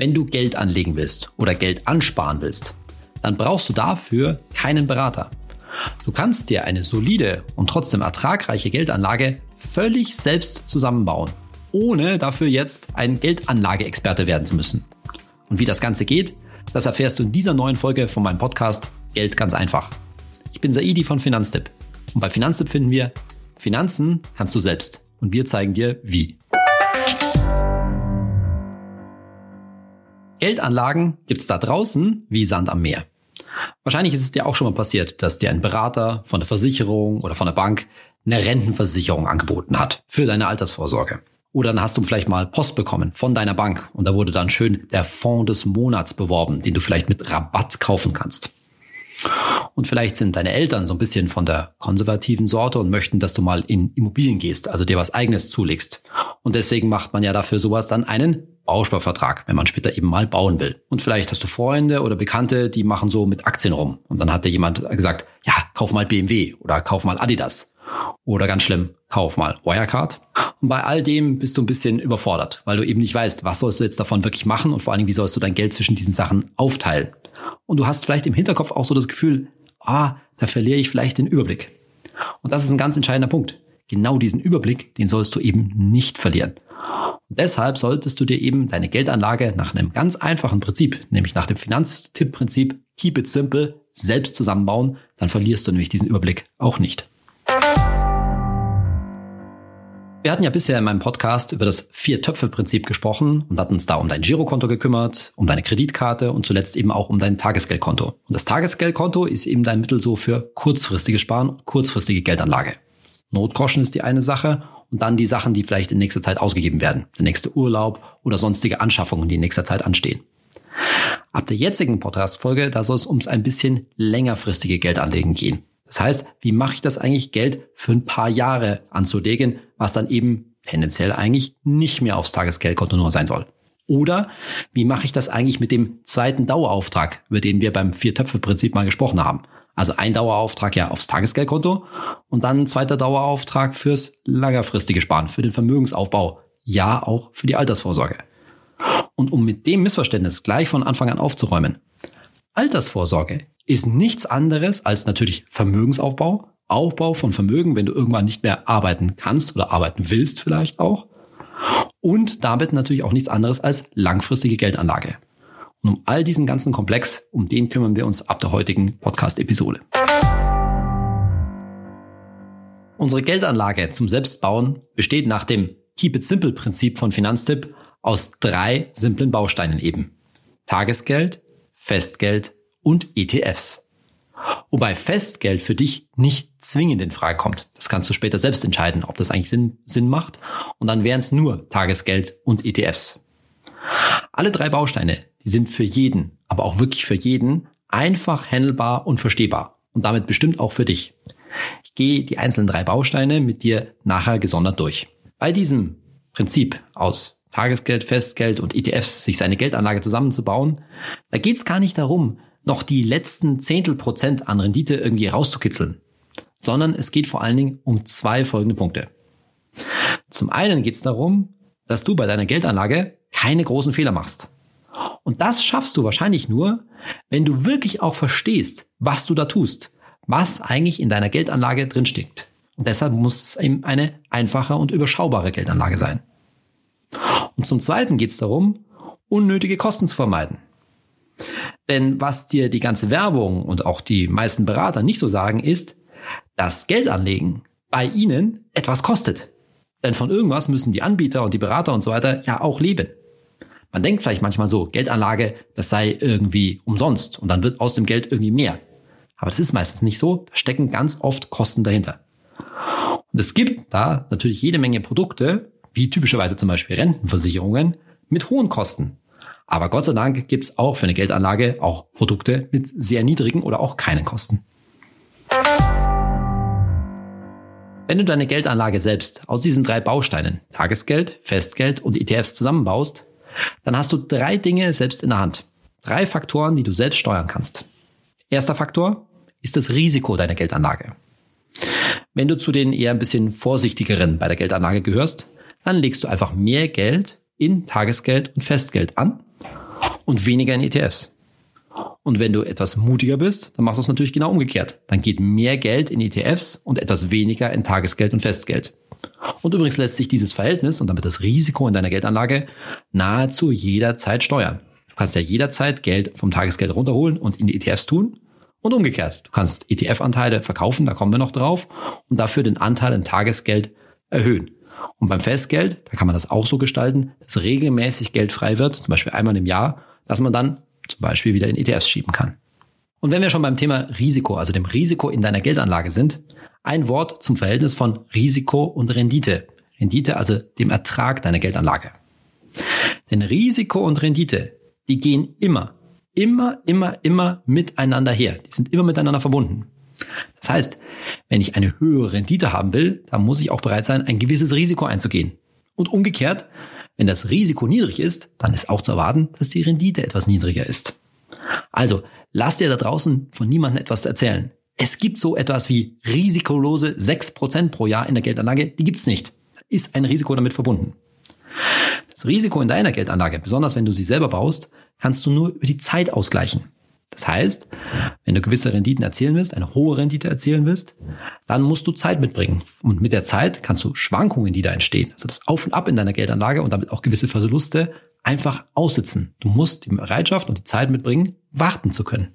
Wenn du Geld anlegen willst oder Geld ansparen willst, dann brauchst du dafür keinen Berater. Du kannst dir eine solide und trotzdem ertragreiche Geldanlage völlig selbst zusammenbauen, ohne dafür jetzt ein Geldanlageexperte werden zu müssen. Und wie das Ganze geht, das erfährst du in dieser neuen Folge von meinem Podcast Geld ganz einfach. Ich bin Saidi von Finanztipp und bei Finanztipp finden wir Finanzen kannst du selbst und wir zeigen dir wie. Geldanlagen gibt's da draußen wie Sand am Meer. Wahrscheinlich ist es dir auch schon mal passiert, dass dir ein Berater von der Versicherung oder von der Bank eine Rentenversicherung angeboten hat für deine Altersvorsorge. Oder dann hast du vielleicht mal Post bekommen von deiner Bank und da wurde dann schön der Fonds des Monats beworben, den du vielleicht mit Rabatt kaufen kannst. Und vielleicht sind deine Eltern so ein bisschen von der konservativen Sorte und möchten, dass du mal in Immobilien gehst, also dir was eigenes zulegst. Und deswegen macht man ja dafür sowas dann einen Bausparvertrag, wenn man später eben mal bauen will. Und vielleicht hast du Freunde oder Bekannte, die machen so mit Aktien rum. Und dann hat dir jemand gesagt, ja, kauf mal BMW oder kauf mal Adidas. Oder ganz schlimm, kauf mal Wirecard. Und bei all dem bist du ein bisschen überfordert, weil du eben nicht weißt, was sollst du jetzt davon wirklich machen und vor allen Dingen, wie sollst du dein Geld zwischen diesen Sachen aufteilen. Und du hast vielleicht im Hinterkopf auch so das Gefühl, ah, da verliere ich vielleicht den Überblick. Und das ist ein ganz entscheidender Punkt. Genau diesen Überblick, den sollst du eben nicht verlieren. Und deshalb solltest du dir eben deine Geldanlage nach einem ganz einfachen Prinzip, nämlich nach dem Finanztipp-Prinzip Keep it simple, selbst zusammenbauen, dann verlierst du nämlich diesen Überblick auch nicht. Wir hatten ja bisher in meinem Podcast über das Vier-Töpfe-Prinzip gesprochen und hatten uns da um dein Girokonto gekümmert, um deine Kreditkarte und zuletzt eben auch um dein Tagesgeldkonto. Und das Tagesgeldkonto ist eben dein Mittel so für kurzfristige Sparen, kurzfristige Geldanlage. Notgroschen ist die eine Sache und dann die Sachen, die vielleicht in nächster Zeit ausgegeben werden. Der nächste Urlaub oder sonstige Anschaffungen, die in nächster Zeit anstehen. Ab der jetzigen Podcast-Folge, da soll es ums ein bisschen längerfristige Geldanlegen gehen. Das heißt, wie mache ich das eigentlich, Geld für ein paar Jahre anzulegen, was dann eben tendenziell eigentlich nicht mehr aufs Tagesgeldkonto nur sein soll? Oder wie mache ich das eigentlich mit dem zweiten Dauerauftrag, über den wir beim Vier-Töpfe-Prinzip mal gesprochen haben? Also ein Dauerauftrag ja aufs Tagesgeldkonto und dann ein zweiter Dauerauftrag fürs längerfristige Sparen, für den Vermögensaufbau, ja auch für die Altersvorsorge. Und um mit dem Missverständnis gleich von Anfang an aufzuräumen. Altersvorsorge ist nichts anderes als natürlich Vermögensaufbau, Aufbau von Vermögen, wenn du irgendwann nicht mehr arbeiten kannst oder arbeiten willst vielleicht auch. Und damit natürlich auch nichts anderes als langfristige Geldanlage. Und um all diesen ganzen Komplex, um den kümmern wir uns ab der heutigen Podcast-Episode. Unsere Geldanlage zum Selbstbauen besteht nach dem Keep it simple Prinzip von Finanztipp aus drei simplen Bausteinen eben. Tagesgeld, Festgeld und ETFs. Wobei Festgeld für dich nicht zwingend in Frage kommt. Das kannst du später selbst entscheiden, ob das eigentlich Sinn, Sinn macht. Und dann wären es nur Tagesgeld und ETFs. Alle drei Bausteine, die sind für jeden, aber auch wirklich für jeden, einfach handelbar und verstehbar. Und damit bestimmt auch für dich. Ich gehe die einzelnen drei Bausteine mit dir nachher gesondert durch. Bei diesem Prinzip aus Tagesgeld, Festgeld und ETFs sich seine Geldanlage zusammenzubauen, da geht es gar nicht darum, noch die letzten Zehntel Prozent an Rendite irgendwie rauszukitzeln, sondern es geht vor allen Dingen um zwei folgende Punkte. Zum einen geht es darum, dass du bei deiner Geldanlage keine großen Fehler machst. Und das schaffst du wahrscheinlich nur, wenn du wirklich auch verstehst, was du da tust, was eigentlich in deiner Geldanlage drinsteckt. Und deshalb muss es eben eine einfache und überschaubare Geldanlage sein. Und zum Zweiten geht es darum, unnötige Kosten zu vermeiden. Denn was dir die ganze Werbung und auch die meisten Berater nicht so sagen, ist, dass Geldanlegen bei ihnen etwas kostet. Denn von irgendwas müssen die Anbieter und die Berater und so weiter ja auch leben. Man denkt vielleicht manchmal so, Geldanlage, das sei irgendwie umsonst und dann wird aus dem Geld irgendwie mehr. Aber das ist meistens nicht so. Da stecken ganz oft Kosten dahinter. Und es gibt da natürlich jede Menge Produkte, wie typischerweise zum Beispiel Rentenversicherungen, mit hohen Kosten. Aber Gott sei Dank gibt es auch für eine Geldanlage auch Produkte mit sehr niedrigen oder auch keinen Kosten. Wenn du deine Geldanlage selbst aus diesen drei Bausteinen, Tagesgeld, Festgeld und ETFs zusammenbaust, dann hast du drei Dinge selbst in der Hand. Drei Faktoren, die du selbst steuern kannst. Erster Faktor ist das Risiko deiner Geldanlage. Wenn du zu den eher ein bisschen vorsichtigeren bei der Geldanlage gehörst, dann legst du einfach mehr Geld in Tagesgeld und Festgeld an und weniger in ETFs. Und wenn du etwas mutiger bist, dann machst du es natürlich genau umgekehrt. Dann geht mehr Geld in ETFs und etwas weniger in Tagesgeld und Festgeld. Und übrigens lässt sich dieses Verhältnis und damit das Risiko in deiner Geldanlage nahezu jederzeit steuern. Du kannst ja jederzeit Geld vom Tagesgeld runterholen und in die ETFs tun. Und umgekehrt. Du kannst ETF-Anteile verkaufen, da kommen wir noch drauf, und dafür den Anteil in Tagesgeld erhöhen. Und beim Festgeld, da kann man das auch so gestalten, dass regelmäßig Geld frei wird, zum Beispiel einmal im Jahr, dass man dann zum Beispiel wieder in ETFs schieben kann. Und wenn wir schon beim Thema Risiko, also dem Risiko in deiner Geldanlage sind, ein Wort zum Verhältnis von Risiko und Rendite. Rendite, also dem Ertrag deiner Geldanlage. Denn Risiko und Rendite, die gehen immer, immer, immer, immer miteinander her. Die sind immer miteinander verbunden. Das heißt, wenn ich eine höhere Rendite haben will, dann muss ich auch bereit sein, ein gewisses Risiko einzugehen. Und umgekehrt, wenn das Risiko niedrig ist, dann ist auch zu erwarten, dass die Rendite etwas niedriger ist. Also, lass dir da draußen von niemandem etwas erzählen. Es gibt so etwas wie risikolose 6% pro Jahr in der Geldanlage, die gibt's nicht. Da ist ein Risiko damit verbunden. Das Risiko in deiner Geldanlage, besonders wenn du sie selber baust, kannst du nur über die Zeit ausgleichen. Das heißt, wenn du gewisse Renditen erzielen willst, eine hohe Rendite erzielen willst, dann musst du Zeit mitbringen. Und mit der Zeit kannst du Schwankungen, die da entstehen, also das Auf und Ab in deiner Geldanlage und damit auch gewisse Verluste, einfach aussitzen. Du musst die Bereitschaft und die Zeit mitbringen, warten zu können.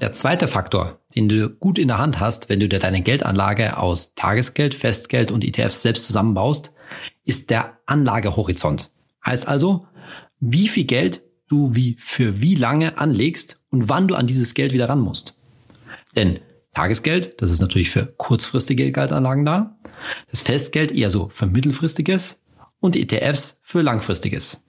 Der zweite Faktor, den du gut in der Hand hast, wenn du dir deine Geldanlage aus Tagesgeld, Festgeld und ETFs selbst zusammenbaust, ist der Anlagehorizont. Heißt also, wie viel Geld du wie für wie lange anlegst und wann du an dieses Geld wieder ran musst. Denn Tagesgeld, das ist natürlich für kurzfristige Geldanlagen da, das Festgeld eher so für mittelfristiges und ETFs für langfristiges.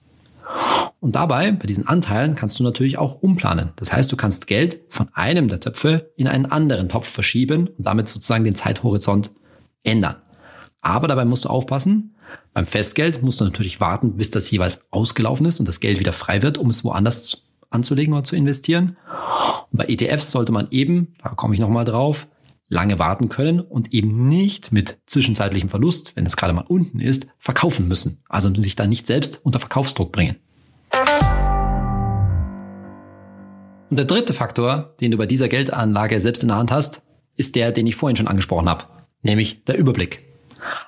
Und dabei, bei diesen Anteilen, kannst du natürlich auch umplanen. Das heißt, du kannst Geld von einem der Töpfe in einen anderen Topf verschieben und damit sozusagen den Zeithorizont ändern. Aber dabei musst du aufpassen, beim Festgeld musst du natürlich warten, bis das jeweils ausgelaufen ist und das Geld wieder frei wird, um es woanders anzulegen oder zu investieren. Und bei ETFs sollte man eben, da komme ich nochmal drauf, lange warten können und eben nicht mit zwischenzeitlichem Verlust, wenn es gerade mal unten ist, verkaufen müssen. Also sich da nicht selbst unter Verkaufsdruck bringen. Und der dritte Faktor, den du bei dieser Geldanlage selbst in der Hand hast, ist der, den ich vorhin schon angesprochen habe, nämlich der Überblick.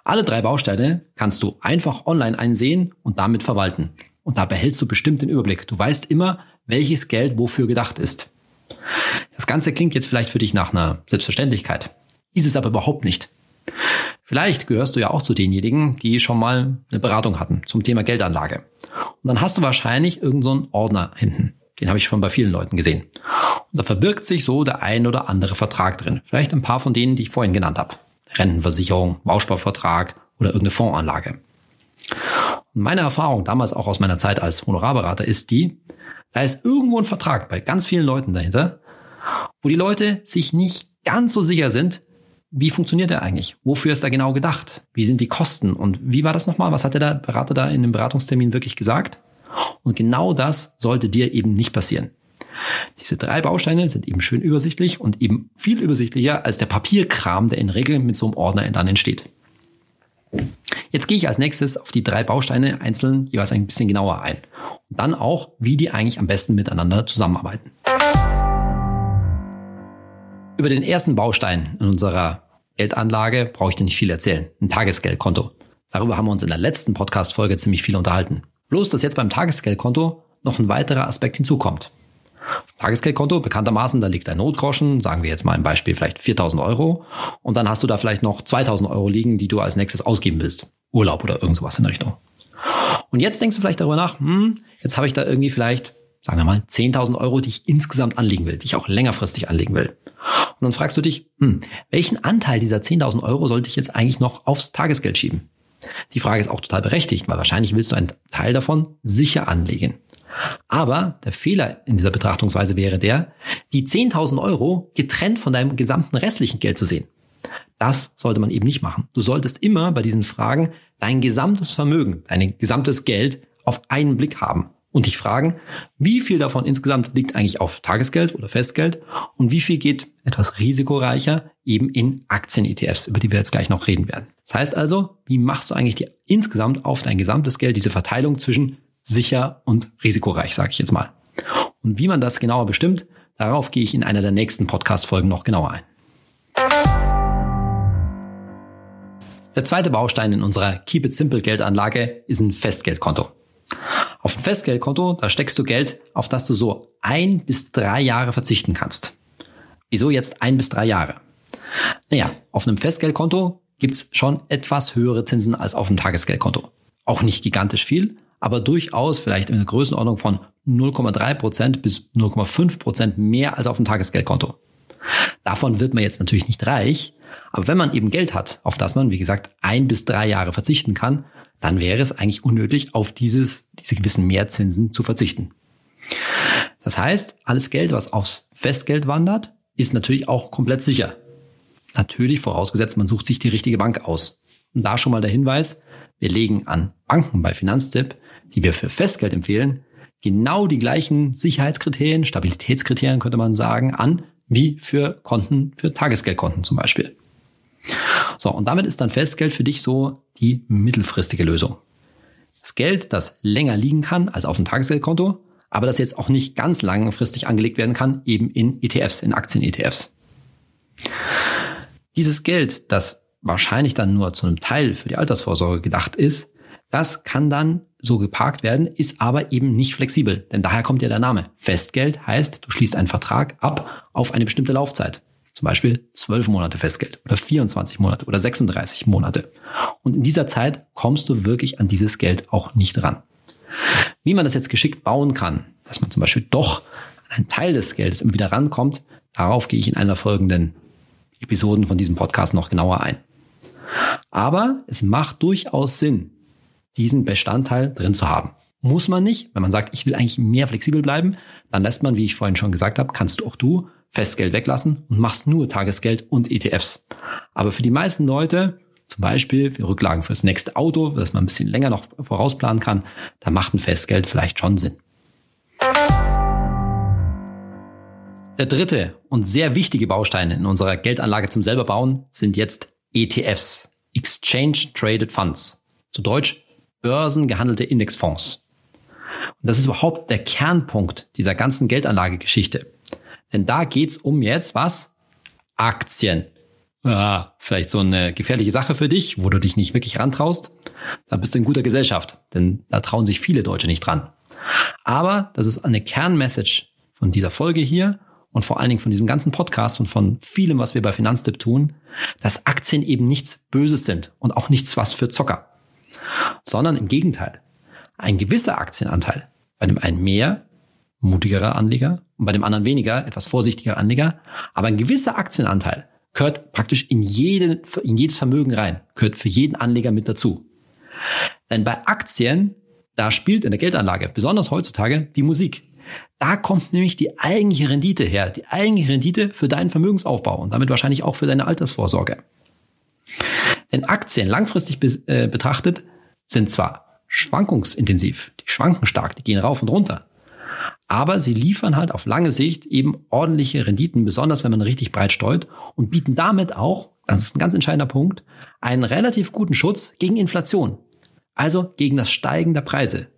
Alle drei Bausteine kannst du einfach online einsehen und damit verwalten. Und da behältst du bestimmt den Überblick. Du weißt immer, welches Geld wofür gedacht ist. Das Ganze klingt jetzt vielleicht für dich nach einer Selbstverständlichkeit. Ist es aber überhaupt nicht. Vielleicht gehörst du ja auch zu denjenigen, die schon mal eine Beratung hatten zum Thema Geldanlage. Und dann hast du wahrscheinlich irgendeinen so Ordner hinten. Den habe ich schon bei vielen Leuten gesehen. Und da verbirgt sich so der ein oder andere Vertrag drin. Vielleicht ein paar von denen, die ich vorhin genannt habe. Rentenversicherung, Bausparvertrag oder irgendeine Fondsanlage. Und meine Erfahrung damals auch aus meiner Zeit als Honorarberater ist die, da ist irgendwo ein Vertrag bei ganz vielen Leuten dahinter, wo die Leute sich nicht ganz so sicher sind, wie funktioniert der eigentlich? Wofür ist er genau gedacht? Wie sind die Kosten? Und wie war das nochmal? Was hat der Berater da in dem Beratungstermin wirklich gesagt? Und genau das sollte dir eben nicht passieren. Diese drei Bausteine sind eben schön übersichtlich und eben viel übersichtlicher als der Papierkram, der in Regel mit so einem Ordner dann entsteht. Jetzt gehe ich als nächstes auf die drei Bausteine einzeln jeweils ein bisschen genauer ein. Und dann auch, wie die eigentlich am besten miteinander zusammenarbeiten. Über den ersten Baustein in unserer Geldanlage brauche ich dir nicht viel erzählen. Ein Tagesgeldkonto. Darüber haben wir uns in der letzten Podcast-Folge ziemlich viel unterhalten. Bloß, dass jetzt beim Tagesgeldkonto noch ein weiterer Aspekt hinzukommt. Tagesgeldkonto, bekanntermaßen, da liegt ein Notgroschen, sagen wir jetzt mal im Beispiel vielleicht 4000 Euro. Und dann hast du da vielleicht noch 2000 Euro liegen, die du als nächstes ausgeben willst. Urlaub oder irgend sowas in Richtung. Und jetzt denkst du vielleicht darüber nach, hm, jetzt habe ich da irgendwie vielleicht, sagen wir mal, 10.000 Euro, die ich insgesamt anlegen will, die ich auch längerfristig anlegen will. Und dann fragst du dich, hm, welchen Anteil dieser 10.000 Euro sollte ich jetzt eigentlich noch aufs Tagesgeld schieben? Die Frage ist auch total berechtigt, weil wahrscheinlich willst du einen Teil davon sicher anlegen. Aber der Fehler in dieser Betrachtungsweise wäre der, die 10.000 Euro getrennt von deinem gesamten restlichen Geld zu sehen. Das sollte man eben nicht machen. Du solltest immer bei diesen Fragen dein gesamtes Vermögen, dein gesamtes Geld auf einen Blick haben und dich fragen, wie viel davon insgesamt liegt eigentlich auf Tagesgeld oder Festgeld und wie viel geht etwas risikoreicher eben in Aktien-ETFs, über die wir jetzt gleich noch reden werden. Das heißt also, wie machst du eigentlich die, insgesamt auf dein gesamtes Geld diese Verteilung zwischen sicher und risikoreich, sage ich jetzt mal. Und wie man das genauer bestimmt, darauf gehe ich in einer der nächsten Podcast-Folgen noch genauer ein. Der zweite Baustein in unserer Keep It Simple Geldanlage ist ein Festgeldkonto. Auf ein Festgeldkonto, da steckst du Geld, auf das du so ein bis drei Jahre verzichten kannst. Wieso jetzt ein bis drei Jahre? Naja, auf einem Festgeldkonto gibt's schon etwas höhere Zinsen als auf einem Tagesgeldkonto. Auch nicht gigantisch viel, aber durchaus vielleicht in der Größenordnung von 0,3 Prozent bis 0,5 Prozent mehr als auf dem Tagesgeldkonto. Davon wird man jetzt natürlich nicht reich, aber wenn man eben Geld hat, auf das man, wie gesagt, ein bis drei Jahre verzichten kann, dann wäre es eigentlich unnötig, auf dieses, diese gewissen Mehrzinsen zu verzichten. Das heißt, alles Geld, was aufs Festgeld wandert, ist natürlich auch komplett sicher. Natürlich vorausgesetzt, man sucht sich die richtige Bank aus. Und da schon mal der Hinweis, wir legen an Banken bei Finanztipp, die wir für Festgeld empfehlen, genau die gleichen Sicherheitskriterien, Stabilitätskriterien könnte man sagen, an, wie für Konten, für Tagesgeldkonten zum Beispiel. So, und damit ist dann Festgeld für dich so die mittelfristige Lösung. Das Geld, das länger liegen kann als auf dem Tagesgeldkonto, aber das jetzt auch nicht ganz langfristig angelegt werden kann, eben in ETFs, in Aktien-ETFs. Dieses Geld, das wahrscheinlich dann nur zu einem Teil für die Altersvorsorge gedacht ist, das kann dann so geparkt werden, ist aber eben nicht flexibel. Denn daher kommt ja der Name. Festgeld heißt, du schließt einen Vertrag ab auf eine bestimmte Laufzeit. Zum Beispiel 12 Monate Festgeld oder 24 Monate oder 36 Monate. Und in dieser Zeit kommst du wirklich an dieses Geld auch nicht ran. Wie man das jetzt geschickt bauen kann, dass man zum Beispiel doch an einen Teil des Geldes immer wieder rankommt, darauf gehe ich in einer folgenden Episoden von diesem Podcast noch genauer ein. Aber es macht durchaus Sinn, diesen Bestandteil drin zu haben. Muss man nicht. Wenn man sagt, ich will eigentlich mehr flexibel bleiben, dann lässt man, wie ich vorhin schon gesagt habe, kannst du auch du Festgeld weglassen und machst nur Tagesgeld und ETFs. Aber für die meisten Leute, zum Beispiel für Rücklagen fürs nächste Auto, dass man ein bisschen länger noch vorausplanen kann, da macht ein Festgeld vielleicht schon Sinn. Der dritte und sehr wichtige Baustein in unserer Geldanlage zum selber bauen sind jetzt ETFs, Exchange Traded Funds. Zu Deutsch börsengehandelte Indexfonds. Und das ist überhaupt der Kernpunkt dieser ganzen Geldanlagegeschichte. Denn da geht's um jetzt was? Aktien. Ah, vielleicht so eine gefährliche Sache für dich, wo du dich nicht wirklich rantraust. Da bist du in guter Gesellschaft, denn da trauen sich viele Deutsche nicht dran. Aber das ist eine Kernmessage von dieser Folge hier und vor allen Dingen von diesem ganzen Podcast und von vielem, was wir bei Finanztipp tun, dass Aktien eben nichts Böses sind und auch nichts was für Zocker sondern im Gegenteil. Ein gewisser Aktienanteil, bei dem einen mehr, mutigerer Anleger und bei dem anderen weniger, etwas vorsichtiger Anleger, aber ein gewisser Aktienanteil gehört praktisch in, jede, in jedes Vermögen rein, gehört für jeden Anleger mit dazu. Denn bei Aktien, da spielt in der Geldanlage, besonders heutzutage, die Musik. Da kommt nämlich die eigentliche Rendite her, die eigentliche Rendite für deinen Vermögensaufbau und damit wahrscheinlich auch für deine Altersvorsorge. Denn Aktien langfristig äh, betrachtet sind zwar schwankungsintensiv, die schwanken stark, die gehen rauf und runter, aber sie liefern halt auf lange Sicht eben ordentliche Renditen, besonders wenn man richtig breit streut und bieten damit auch, das ist ein ganz entscheidender Punkt, einen relativ guten Schutz gegen Inflation, also gegen das Steigen der Preise.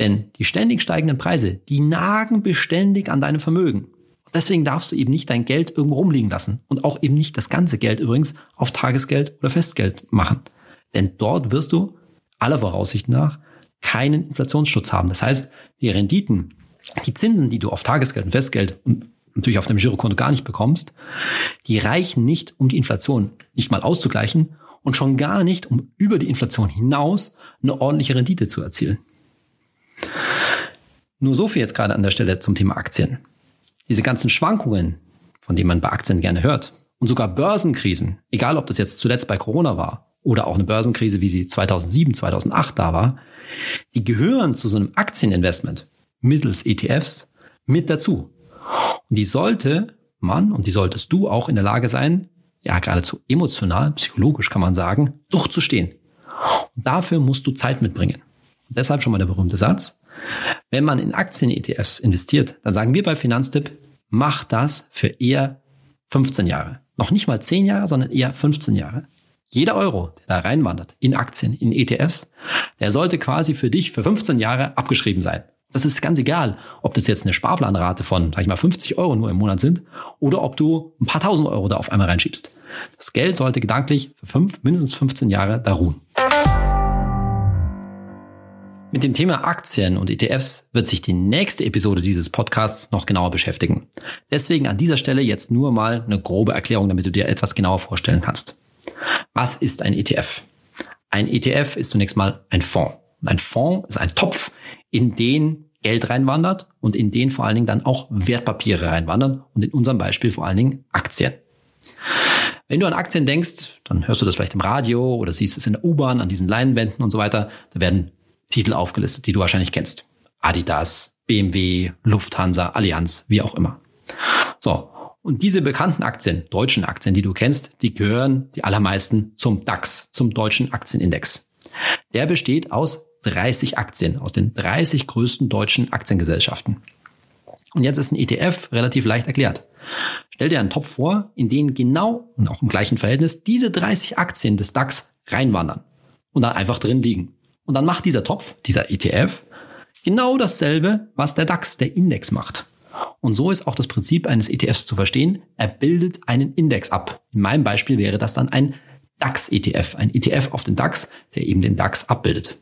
Denn die ständig steigenden Preise, die nagen beständig an deinem Vermögen. Deswegen darfst du eben nicht dein Geld irgendwo rumliegen lassen und auch eben nicht das ganze Geld übrigens auf Tagesgeld oder Festgeld machen. Denn dort wirst du aller Voraussicht nach keinen Inflationsschutz haben. Das heißt, die Renditen, die Zinsen, die du auf Tagesgeld und Festgeld und natürlich auf dem Girokonto gar nicht bekommst, die reichen nicht, um die Inflation nicht mal auszugleichen und schon gar nicht, um über die Inflation hinaus eine ordentliche Rendite zu erzielen. Nur so viel jetzt gerade an der Stelle zum Thema Aktien. Diese ganzen Schwankungen, von denen man bei Aktien gerne hört, und sogar Börsenkrisen, egal ob das jetzt zuletzt bei Corona war oder auch eine Börsenkrise, wie sie 2007, 2008 da war, die gehören zu so einem Aktieninvestment mittels ETFs mit dazu. Und die sollte man und die solltest du auch in der Lage sein, ja geradezu emotional, psychologisch kann man sagen, durchzustehen. Und dafür musst du Zeit mitbringen. Und deshalb schon mal der berühmte Satz. Wenn man in Aktien-ETFs investiert, dann sagen wir bei Finanztipp, mach das für eher 15 Jahre. Noch nicht mal 10 Jahre, sondern eher 15 Jahre. Jeder Euro, der da reinwandert in Aktien, in ETFs, der sollte quasi für dich für 15 Jahre abgeschrieben sein. Das ist ganz egal, ob das jetzt eine Sparplanrate von, sag ich mal, 50 Euro nur im Monat sind oder ob du ein paar tausend Euro da auf einmal reinschiebst. Das Geld sollte gedanklich für fünf, mindestens 15 Jahre da ruhen. Mit dem Thema Aktien und ETFs wird sich die nächste Episode dieses Podcasts noch genauer beschäftigen. Deswegen an dieser Stelle jetzt nur mal eine grobe Erklärung, damit du dir etwas genauer vorstellen kannst. Was ist ein ETF? Ein ETF ist zunächst mal ein Fonds. ein Fonds ist ein Topf, in den Geld reinwandert und in den vor allen Dingen dann auch Wertpapiere reinwandern und in unserem Beispiel vor allen Dingen Aktien. Wenn du an Aktien denkst, dann hörst du das vielleicht im Radio oder siehst es in der U-Bahn, an diesen Leinwänden und so weiter. Da werden Titel aufgelistet, die du wahrscheinlich kennst. Adidas, BMW, Lufthansa, Allianz, wie auch immer. So. Und diese bekannten Aktien, deutschen Aktien, die du kennst, die gehören die allermeisten zum DAX, zum deutschen Aktienindex. Der besteht aus 30 Aktien, aus den 30 größten deutschen Aktiengesellschaften. Und jetzt ist ein ETF relativ leicht erklärt. Stell dir einen Topf vor, in den genau und auch im gleichen Verhältnis diese 30 Aktien des DAX reinwandern und dann einfach drin liegen. Und dann macht dieser Topf, dieser ETF, genau dasselbe, was der DAX, der Index macht. Und so ist auch das Prinzip eines ETFs zu verstehen. Er bildet einen Index ab. In meinem Beispiel wäre das dann ein DAX-ETF, ein ETF auf den DAX, der eben den DAX abbildet.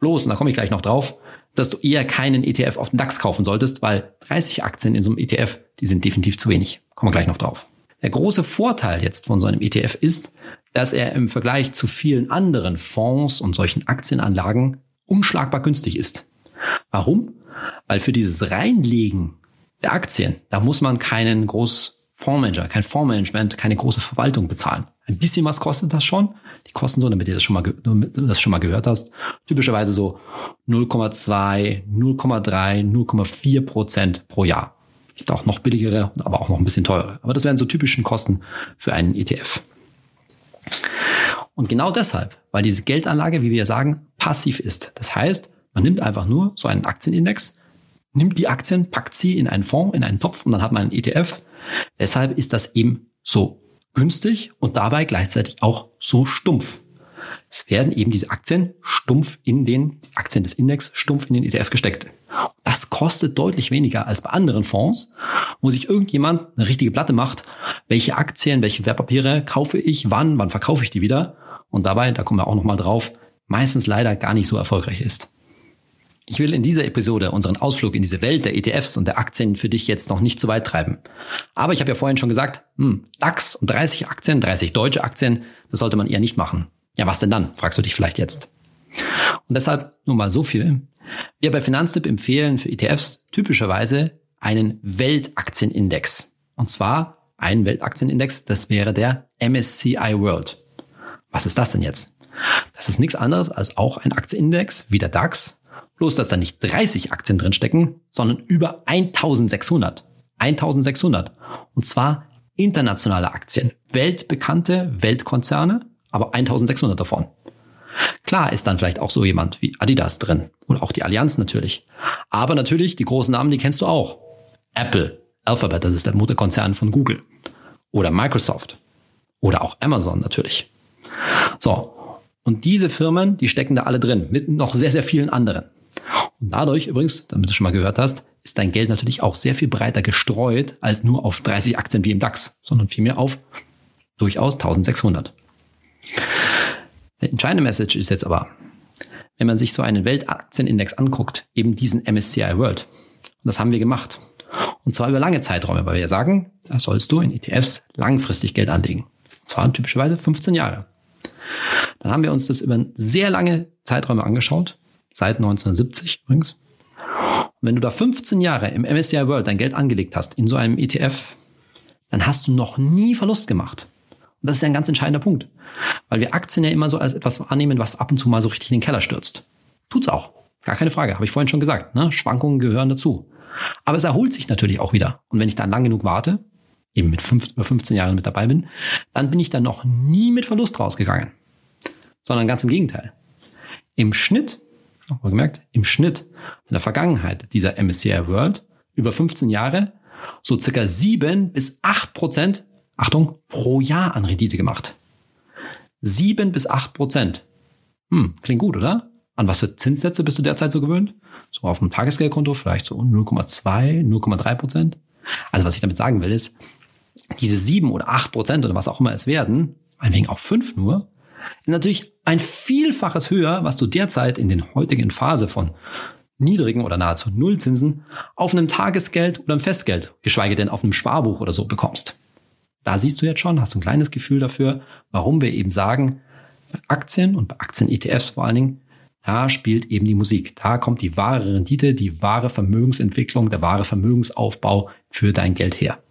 Bloß, und da komme ich gleich noch drauf, dass du eher keinen ETF auf den DAX kaufen solltest, weil 30 Aktien in so einem ETF, die sind definitiv zu wenig. Kommen wir gleich noch drauf. Der große Vorteil jetzt von so einem ETF ist, dass er im Vergleich zu vielen anderen Fonds und solchen Aktienanlagen unschlagbar günstig ist. Warum? Weil für dieses Reinlegen der Aktien, da muss man keinen groß Fondsmanager, kein Fondsmanagement, keine große Verwaltung bezahlen. Ein bisschen was kostet das schon. Die kosten so, damit ihr das schon mal, das schon mal gehört hast, typischerweise so 0,2, 0,3, 0,4 Prozent pro Jahr. Gibt auch noch billigere, aber auch noch ein bisschen teure. Aber das wären so typischen Kosten für einen ETF. Und genau deshalb, weil diese Geldanlage, wie wir sagen, passiv ist. Das heißt, man nimmt einfach nur so einen Aktienindex, nimmt die Aktien, packt sie in einen Fonds, in einen Topf und dann hat man einen ETF. Deshalb ist das eben so günstig und dabei gleichzeitig auch so stumpf. Es werden eben diese Aktien stumpf in den Aktien des Index stumpf in den ETF gesteckt. Das kostet deutlich weniger als bei anderen Fonds, wo sich irgendjemand eine richtige Platte macht, welche Aktien, welche Wertpapiere kaufe ich, wann, wann verkaufe ich die wieder und dabei, da kommen wir auch nochmal drauf, meistens leider gar nicht so erfolgreich ist. Ich will in dieser Episode unseren Ausflug in diese Welt der ETFs und der Aktien für dich jetzt noch nicht zu weit treiben. Aber ich habe ja vorhin schon gesagt, hm, DAX und 30 Aktien, 30 deutsche Aktien, das sollte man eher nicht machen. Ja, was denn dann, fragst du dich vielleicht jetzt. Und deshalb nur mal so viel. Wir bei Finanztipp empfehlen für ETFs typischerweise einen Weltaktienindex. Und zwar einen Weltaktienindex, das wäre der MSCI World. Was ist das denn jetzt? Das ist nichts anderes als auch ein Aktienindex wie der DAX, bloß dass da nicht 30 Aktien drinstecken, sondern über 1600. 1600. Und zwar internationale Aktien, weltbekannte Weltkonzerne, aber 1600 davon. Klar ist dann vielleicht auch so jemand wie Adidas drin oder auch die Allianz natürlich. Aber natürlich, die großen Namen, die kennst du auch. Apple, Alphabet, das ist der Mutterkonzern von Google. Oder Microsoft. Oder auch Amazon natürlich. So. Und diese Firmen, die stecken da alle drin, mit noch sehr, sehr vielen anderen. Und dadurch übrigens, damit du schon mal gehört hast, ist dein Geld natürlich auch sehr viel breiter gestreut als nur auf 30 Aktien wie im DAX, sondern vielmehr auf durchaus 1600. Der entscheidende Message ist jetzt aber, wenn man sich so einen Weltaktienindex anguckt, eben diesen MSCI World. Und das haben wir gemacht. Und zwar über lange Zeiträume, weil wir sagen, da sollst du in ETFs langfristig Geld anlegen. Und zwar typischerweise 15 Jahre. Dann haben wir uns das über sehr lange Zeiträume angeschaut, seit 1970 übrigens. Und wenn du da 15 Jahre im MSCI World dein Geld angelegt hast, in so einem ETF, dann hast du noch nie Verlust gemacht. Und das ist ja ein ganz entscheidender Punkt. Weil wir Aktien ja immer so als etwas wahrnehmen, was ab und zu mal so richtig in den Keller stürzt. Tut's auch. Gar keine Frage. Habe ich vorhin schon gesagt. Ne? Schwankungen gehören dazu. Aber es erholt sich natürlich auch wieder. Und wenn ich dann lang genug warte, eben mit fünf, über 15 Jahren mit dabei bin, dann bin ich dann noch nie mit Verlust rausgegangen. Sondern ganz im Gegenteil. Im Schnitt, mal gemerkt, im Schnitt in der Vergangenheit dieser MSCI World über 15 Jahre so circa sieben bis acht Prozent, Achtung, pro Jahr an Rendite gemacht. sieben bis acht Prozent. Hm, klingt gut, oder? An was für Zinssätze bist du derzeit so gewöhnt? So auf einem Tagesgeldkonto vielleicht so 0,2, 0,3 Prozent. Also was ich damit sagen will ist, diese sieben oder acht Prozent oder was auch immer es werden, meinetwegen auch fünf nur, ist natürlich ein Vielfaches höher, was du derzeit in den heutigen Phase von niedrigen oder nahezu Nullzinsen auf einem Tagesgeld oder einem Festgeld, geschweige denn auf einem Sparbuch oder so bekommst. Da siehst du jetzt schon, hast du ein kleines Gefühl dafür, warum wir eben sagen, bei Aktien und bei Aktien-ETFs vor allen Dingen, da spielt eben die Musik. Da kommt die wahre Rendite, die wahre Vermögensentwicklung, der wahre Vermögensaufbau für dein Geld her.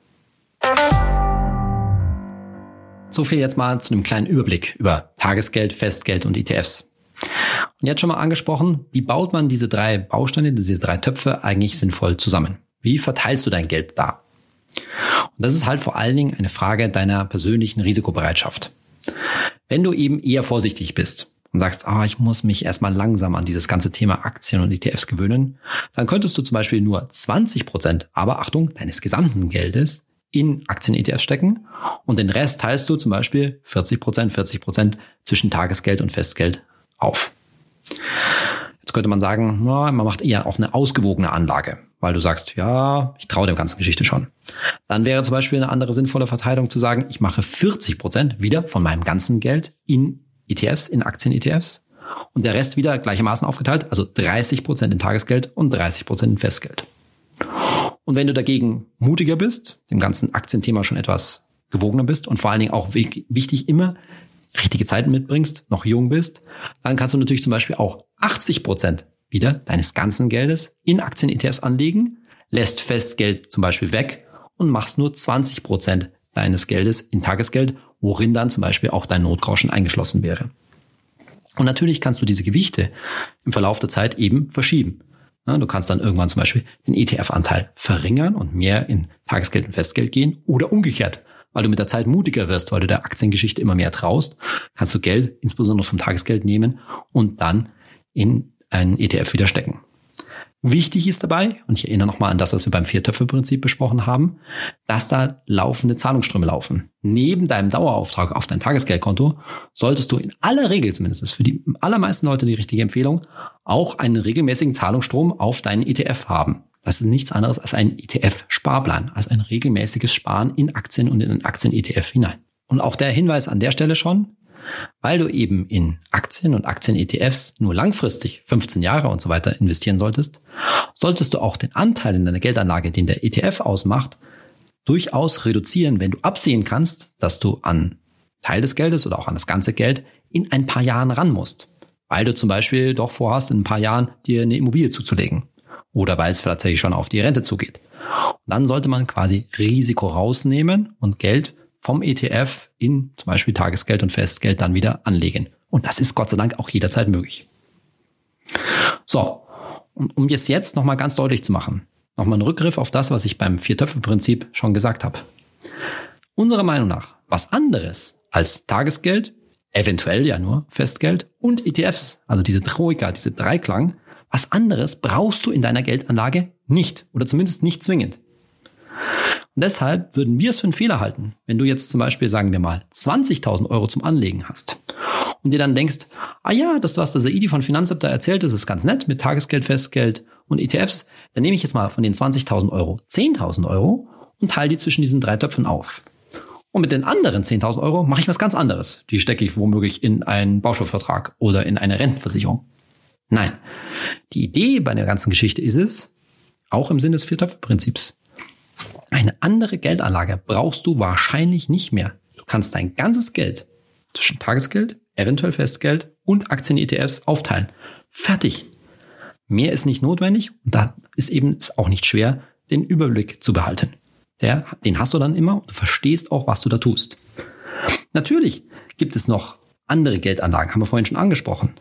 So viel jetzt mal zu einem kleinen Überblick über Tagesgeld, Festgeld und ETFs. Und jetzt schon mal angesprochen, wie baut man diese drei Bausteine, diese drei Töpfe eigentlich sinnvoll zusammen? Wie verteilst du dein Geld da? Und das ist halt vor allen Dingen eine Frage deiner persönlichen Risikobereitschaft. Wenn du eben eher vorsichtig bist und sagst, ah, ich muss mich erstmal langsam an dieses ganze Thema Aktien und ETFs gewöhnen, dann könntest du zum Beispiel nur 20 Prozent, aber Achtung, deines gesamten Geldes in Aktien-ETFs stecken und den Rest teilst du zum Beispiel 40 Prozent, 40 Prozent zwischen Tagesgeld und Festgeld auf. Jetzt könnte man sagen, man macht eher auch eine ausgewogene Anlage, weil du sagst, ja, ich traue dem ganzen Geschichte schon. Dann wäre zum Beispiel eine andere sinnvolle Verteilung zu sagen, ich mache 40 Prozent wieder von meinem ganzen Geld in ETFs, in Aktien-ETFs und der Rest wieder gleichermaßen aufgeteilt, also 30 Prozent in Tagesgeld und 30 Prozent in Festgeld. Und wenn du dagegen mutiger bist, dem ganzen Aktienthema schon etwas gewogener bist und vor allen Dingen auch wichtig immer richtige Zeiten mitbringst, noch jung bist, dann kannst du natürlich zum Beispiel auch 80 Prozent wieder deines ganzen Geldes in Aktien-ETFs anlegen, lässt Festgeld zum Beispiel weg und machst nur 20 Prozent deines Geldes in Tagesgeld, worin dann zum Beispiel auch dein Notgroschen eingeschlossen wäre. Und natürlich kannst du diese Gewichte im Verlauf der Zeit eben verschieben. Du kannst dann irgendwann zum Beispiel den ETF-Anteil verringern und mehr in Tagesgeld und Festgeld gehen oder umgekehrt weil du mit der Zeit mutiger wirst, weil du der Aktiengeschichte immer mehr traust, kannst du Geld, insbesondere vom Tagesgeld nehmen und dann in einen ETF wieder stecken. Wichtig ist dabei, und ich erinnere nochmal an das, was wir beim Viertöpfe-Prinzip besprochen haben, dass da laufende Zahlungsströme laufen. Neben deinem Dauerauftrag auf dein Tagesgeldkonto solltest du in aller Regel zumindest, für die allermeisten Leute die richtige Empfehlung, auch einen regelmäßigen Zahlungsstrom auf deinen ETF haben. Das ist nichts anderes als ein ETF-Sparplan, also ein regelmäßiges Sparen in Aktien und in einen Aktien-ETF hinein. Und auch der Hinweis an der Stelle schon, weil du eben in Aktien und Aktien-ETFs nur langfristig 15 Jahre und so weiter investieren solltest, solltest du auch den Anteil in deiner Geldanlage, den der ETF ausmacht, durchaus reduzieren, wenn du absehen kannst, dass du an Teil des Geldes oder auch an das ganze Geld in ein paar Jahren ran musst. Weil du zum Beispiel doch vorhast, in ein paar Jahren dir eine Immobilie zuzulegen oder weil es tatsächlich schon auf die Rente zugeht. Und dann sollte man quasi Risiko rausnehmen und Geld vom ETF in zum Beispiel Tagesgeld und Festgeld dann wieder anlegen. Und das ist Gott sei Dank auch jederzeit möglich. So, und um es jetzt nochmal ganz deutlich zu machen, nochmal ein Rückgriff auf das, was ich beim Viertöpfe-Prinzip schon gesagt habe. Unserer Meinung nach, was anderes als Tagesgeld, eventuell ja nur Festgeld und ETFs, also diese Troika, diese Dreiklang, was anderes brauchst du in deiner Geldanlage nicht oder zumindest nicht zwingend. Und deshalb würden wir es für einen Fehler halten, wenn du jetzt zum Beispiel, sagen wir mal, 20.000 Euro zum Anlegen hast und dir dann denkst, ah ja, das, was der Saidi von Finanzamt da erzählt, das ist ganz nett mit Tagesgeld, Festgeld und ETFs, dann nehme ich jetzt mal von den 20.000 Euro 10.000 Euro und teile die zwischen diesen drei Töpfen auf. Und mit den anderen 10.000 Euro mache ich was ganz anderes. Die stecke ich womöglich in einen Bausparvertrag oder in eine Rentenversicherung. Nein. Die Idee bei der ganzen Geschichte ist es, auch im Sinne des Viertöpfe-Prinzips, eine andere Geldanlage brauchst du wahrscheinlich nicht mehr. Du kannst dein ganzes Geld zwischen Tagesgeld, eventuell Festgeld und Aktien-ETFs aufteilen. Fertig. Mehr ist nicht notwendig und da ist eben auch nicht schwer, den Überblick zu behalten. Der, den hast du dann immer und du verstehst auch, was du da tust. Natürlich gibt es noch andere Geldanlagen, haben wir vorhin schon angesprochen.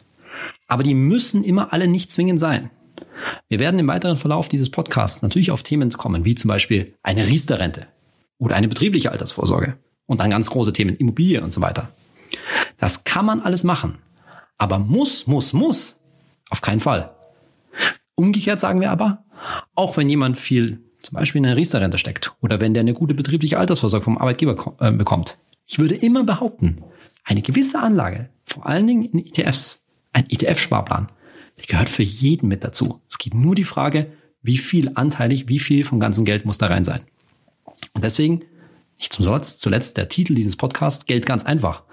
Aber die müssen immer alle nicht zwingend sein. Wir werden im weiteren Verlauf dieses Podcasts natürlich auf Themen kommen, wie zum Beispiel eine Riester-Rente oder eine betriebliche Altersvorsorge und dann ganz große Themen Immobilie und so weiter. Das kann man alles machen. Aber muss, muss, muss. Auf keinen Fall. Umgekehrt sagen wir aber, auch wenn jemand viel zum Beispiel in eine Riester-Rente steckt oder wenn der eine gute betriebliche Altersvorsorge vom Arbeitgeber äh, bekommt. Ich würde immer behaupten, eine gewisse Anlage, vor allen Dingen in ETFs, ein ETF-Sparplan, der gehört für jeden mit dazu. Es geht nur die Frage, wie viel anteilig, wie viel vom ganzen Geld muss da rein sein. Und deswegen, nicht zum Sonst, zuletzt der Titel dieses Podcasts, Geld ganz einfach.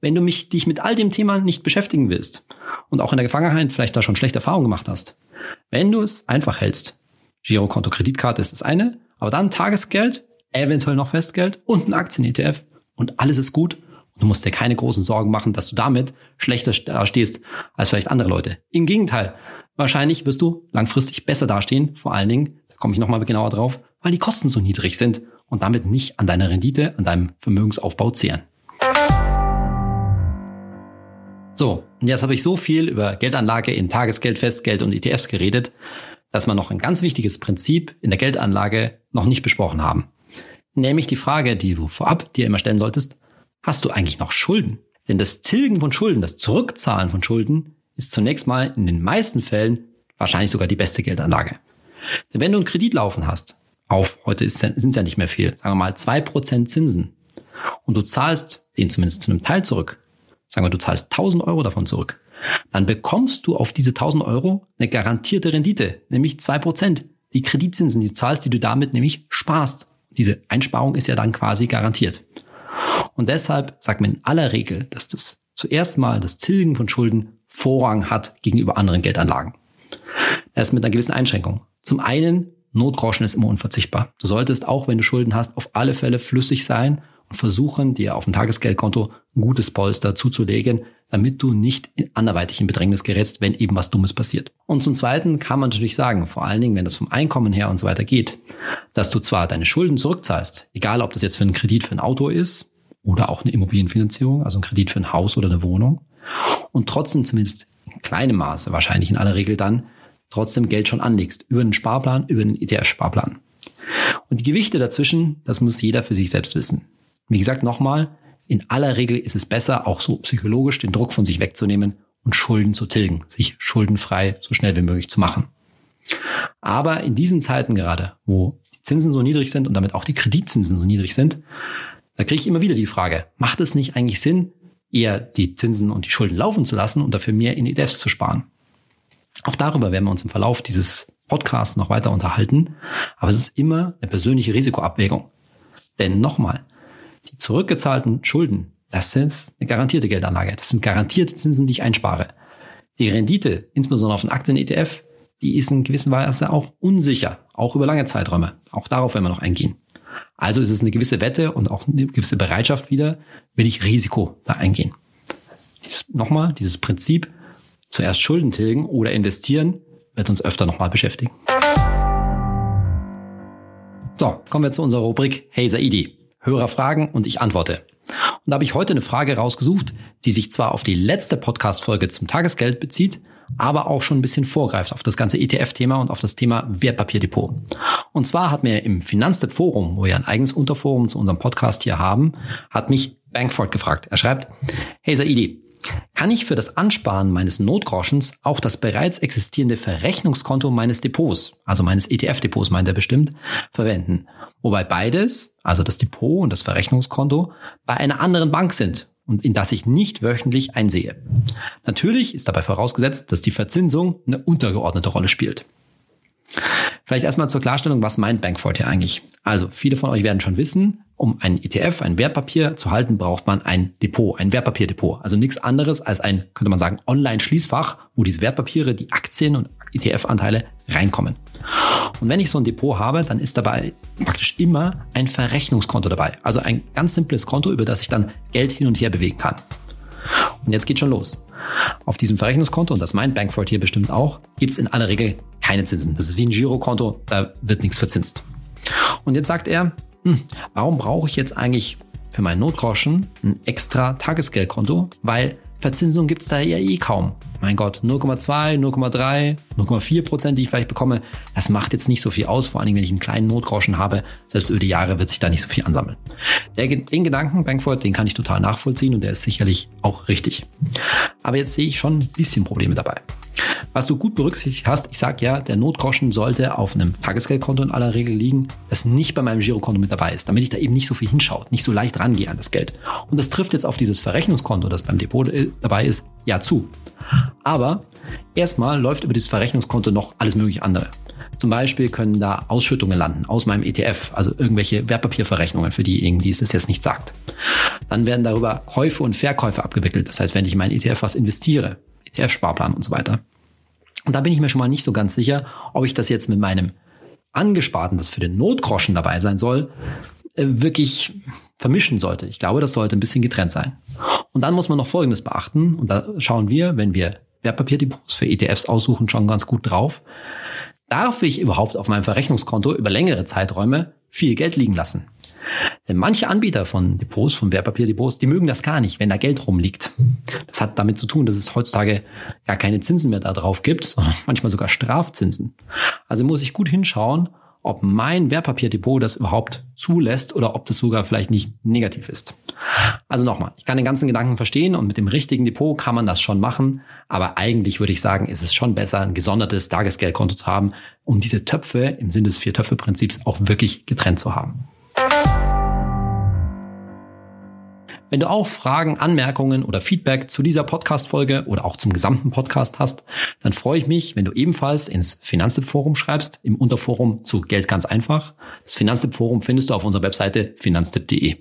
Wenn du mich, dich mit all dem Thema nicht beschäftigen willst und auch in der Vergangenheit vielleicht da schon schlechte Erfahrungen gemacht hast, wenn du es einfach hältst, Girokonto, Kreditkarte ist das eine, aber dann Tagesgeld, eventuell noch Festgeld und ein Aktien-ETF und alles ist gut du musst dir keine großen Sorgen machen, dass du damit schlechter dastehst als vielleicht andere Leute. Im Gegenteil, wahrscheinlich wirst du langfristig besser dastehen, vor allen Dingen, da komme ich nochmal genauer drauf, weil die Kosten so niedrig sind und damit nicht an deiner Rendite, an deinem Vermögensaufbau zehren. So, und jetzt habe ich so viel über Geldanlage in Tagesgeld, Festgeld und ETFs geredet, dass wir noch ein ganz wichtiges Prinzip in der Geldanlage noch nicht besprochen haben. Nämlich die Frage, die du vorab dir immer stellen solltest, hast du eigentlich noch Schulden? Denn das Tilgen von Schulden, das Zurückzahlen von Schulden ist zunächst mal in den meisten Fällen wahrscheinlich sogar die beste Geldanlage. Denn wenn du einen Kredit laufen hast, auf, heute sind es ja nicht mehr viel, sagen wir mal zwei Prozent Zinsen, und du zahlst den zumindest zu einem Teil zurück, sagen wir, du zahlst 1000 Euro davon zurück, dann bekommst du auf diese 1000 Euro eine garantierte Rendite, nämlich zwei Prozent. Die Kreditzinsen, die du zahlst, die du damit nämlich sparst. Diese Einsparung ist ja dann quasi garantiert. Und deshalb sagt man in aller Regel, dass das zuerst mal das Tilgen von Schulden Vorrang hat gegenüber anderen Geldanlagen. Ist mit einer gewissen Einschränkung. Zum einen, Notgroschen ist immer unverzichtbar. Du solltest, auch wenn du Schulden hast, auf alle Fälle flüssig sein und versuchen, dir auf dem Tagesgeldkonto ein gutes Polster zuzulegen, damit du nicht anderweitig in Bedrängnis gerätst, wenn eben was Dummes passiert. Und zum Zweiten kann man natürlich sagen, vor allen Dingen, wenn das vom Einkommen her und so weiter geht, dass du zwar deine Schulden zurückzahlst, egal ob das jetzt für einen Kredit für ein Auto ist oder auch eine Immobilienfinanzierung, also ein Kredit für ein Haus oder eine Wohnung, und trotzdem zumindest in kleinem Maße, wahrscheinlich in aller Regel dann, trotzdem Geld schon anlegst, über einen Sparplan, über einen ETF-Sparplan. Und die Gewichte dazwischen, das muss jeder für sich selbst wissen. Wie gesagt, nochmal, in aller Regel ist es besser, auch so psychologisch den Druck von sich wegzunehmen und Schulden zu tilgen, sich schuldenfrei so schnell wie möglich zu machen. Aber in diesen Zeiten gerade, wo die Zinsen so niedrig sind und damit auch die Kreditzinsen so niedrig sind, da kriege ich immer wieder die Frage, macht es nicht eigentlich Sinn, eher die Zinsen und die Schulden laufen zu lassen und dafür mehr in ETFs zu sparen? Auch darüber werden wir uns im Verlauf dieses Podcasts noch weiter unterhalten. Aber es ist immer eine persönliche Risikoabwägung. Denn nochmal, die zurückgezahlten Schulden, das ist eine garantierte Geldanlage. Das sind garantierte Zinsen, die ich einspare. Die Rendite, insbesondere auf den Aktien-ETF, die ist in gewisser Weise auch unsicher, auch über lange Zeiträume. Auch darauf werden wir noch eingehen. Also ist es eine gewisse Wette und auch eine gewisse Bereitschaft wieder, will ich Risiko da eingehen. Dies, nochmal, dieses Prinzip, zuerst Schulden tilgen oder investieren, wird uns öfter nochmal beschäftigen. So, kommen wir zu unserer Rubrik Hey Saidi. Hörer fragen und ich antworte. Und da habe ich heute eine Frage rausgesucht, die sich zwar auf die letzte Podcast-Folge zum Tagesgeld bezieht, aber auch schon ein bisschen vorgreift auf das ganze ETF-Thema und auf das Thema Wertpapierdepot. Und zwar hat mir im Finanztipp Forum, wo wir ein eigenes Unterforum zu unserem Podcast hier haben, hat mich Bankford gefragt. Er schreibt, hey Saidi, kann ich für das Ansparen meines Notgroschens auch das bereits existierende Verrechnungskonto meines Depots, also meines ETF-Depots meint er bestimmt, verwenden. Wobei beides, also das Depot und das Verrechnungskonto, bei einer anderen Bank sind und in das ich nicht wöchentlich einsehe. Natürlich ist dabei vorausgesetzt, dass die Verzinsung eine untergeordnete Rolle spielt. Vielleicht erstmal zur Klarstellung, was meint Bankford hier eigentlich? Also, viele von euch werden schon wissen, um ein ETF, ein Wertpapier zu halten, braucht man ein Depot, ein Wertpapierdepot. Also nichts anderes als ein, könnte man sagen, Online-Schließfach, wo diese Wertpapiere, die Aktien und ETF-Anteile reinkommen. Und wenn ich so ein Depot habe, dann ist dabei praktisch immer ein Verrechnungskonto dabei. Also ein ganz simples Konto, über das ich dann Geld hin und her bewegen kann. Und jetzt geht schon los. Auf diesem Verrechnungskonto, und das meint Bankford hier bestimmt auch, gibt es in aller Regel keine Zinsen. Das ist wie ein Girokonto, da wird nichts verzinst. Und jetzt sagt er, hm, warum brauche ich jetzt eigentlich für meinen Notgroschen ein extra Tagesgeldkonto? Weil Verzinsung gibt's da ja eh kaum. Mein Gott, 0,2, 0,3, 0,4 Prozent, die ich vielleicht bekomme, das macht jetzt nicht so viel aus, vor allem wenn ich einen kleinen Notgroschen habe. Selbst über die Jahre wird sich da nicht so viel ansammeln. Der, den Gedanken, Bankford, den kann ich total nachvollziehen und der ist sicherlich auch richtig. Aber jetzt sehe ich schon ein bisschen Probleme dabei. Was du gut berücksichtigt hast, ich sage ja, der Notgroschen sollte auf einem Tagesgeldkonto in aller Regel liegen, das nicht bei meinem Girokonto mit dabei ist, damit ich da eben nicht so viel hinschaut, nicht so leicht rangehe an das Geld. Und das trifft jetzt auf dieses Verrechnungskonto, das beim Depot äh, dabei ist, ja zu. Aber erstmal läuft über dieses Verrechnungskonto noch alles mögliche andere. Zum Beispiel können da Ausschüttungen landen aus meinem ETF, also irgendwelche Wertpapierverrechnungen für diejenigen, die es jetzt nicht sagt. Dann werden darüber Käufe und Verkäufe abgewickelt. Das heißt, wenn ich in meinen ETF was investiere, ETF-Sparplan und so weiter. Und da bin ich mir schon mal nicht so ganz sicher, ob ich das jetzt mit meinem Angesparten, das für den Notgroschen dabei sein soll, äh, wirklich vermischen sollte. Ich glaube, das sollte ein bisschen getrennt sein. Und dann muss man noch Folgendes beachten. Und da schauen wir, wenn wir Wertpapierdepots für ETFs aussuchen, schon ganz gut drauf. Darf ich überhaupt auf meinem Verrechnungskonto über längere Zeiträume viel Geld liegen lassen? Denn manche Anbieter von Depots, von Wertpapierdepots, die mögen das gar nicht, wenn da Geld rumliegt. Das hat damit zu tun, dass es heutzutage gar keine Zinsen mehr da drauf gibt, sondern manchmal sogar Strafzinsen. Also muss ich gut hinschauen, ob mein Wertpapierdepot das überhaupt zulässt oder ob das sogar vielleicht nicht negativ ist. Also nochmal, ich kann den ganzen Gedanken verstehen und mit dem richtigen Depot kann man das schon machen, aber eigentlich würde ich sagen, ist es schon besser, ein gesondertes Tagesgeldkonto zu haben, um diese Töpfe im Sinne des Vier-Töpfe-Prinzips auch wirklich getrennt zu haben. Wenn du auch Fragen, Anmerkungen oder Feedback zu dieser Podcast-Folge oder auch zum gesamten Podcast hast, dann freue ich mich, wenn du ebenfalls ins Finanztipp-Forum schreibst, im Unterforum zu Geld ganz einfach. Das Finanztipp-Forum findest du auf unserer Webseite finanztipp.de.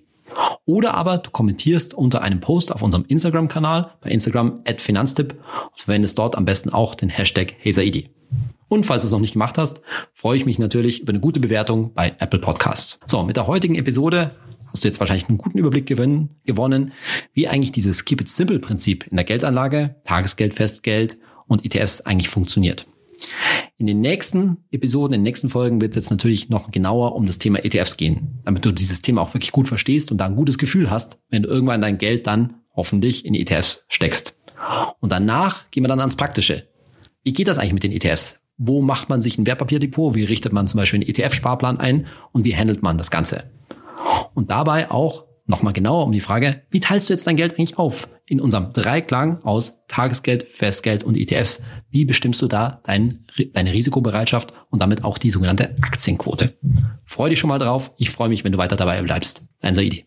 Oder aber du kommentierst unter einem Post auf unserem Instagram-Kanal bei Instagram at Finanztipp und verwendest dort am besten auch den Hashtag HaserID. Und falls du es noch nicht gemacht hast, freue ich mich natürlich über eine gute Bewertung bei Apple Podcasts. So, mit der heutigen Episode hast du jetzt wahrscheinlich einen guten Überblick gewinnen, gewonnen, wie eigentlich dieses Keep It Simple Prinzip in der Geldanlage, Tagesgeld, Festgeld und ETFs eigentlich funktioniert. In den nächsten Episoden, in den nächsten Folgen wird es jetzt natürlich noch genauer um das Thema ETFs gehen, damit du dieses Thema auch wirklich gut verstehst und da ein gutes Gefühl hast, wenn du irgendwann dein Geld dann hoffentlich in ETFs steckst. Und danach gehen wir dann ans Praktische. Wie geht das eigentlich mit den ETFs? Wo macht man sich ein Wertpapierdepot? Wie richtet man zum Beispiel einen ETF-Sparplan ein? Und wie handelt man das Ganze? Und dabei auch nochmal genauer um die Frage, wie teilst du jetzt dein Geld eigentlich auf? In unserem Dreiklang aus Tagesgeld, Festgeld und ETFs. Wie bestimmst du da dein, deine Risikobereitschaft und damit auch die sogenannte Aktienquote? Freu dich schon mal drauf. Ich freue mich, wenn du weiter dabei bleibst. Dein Saidi.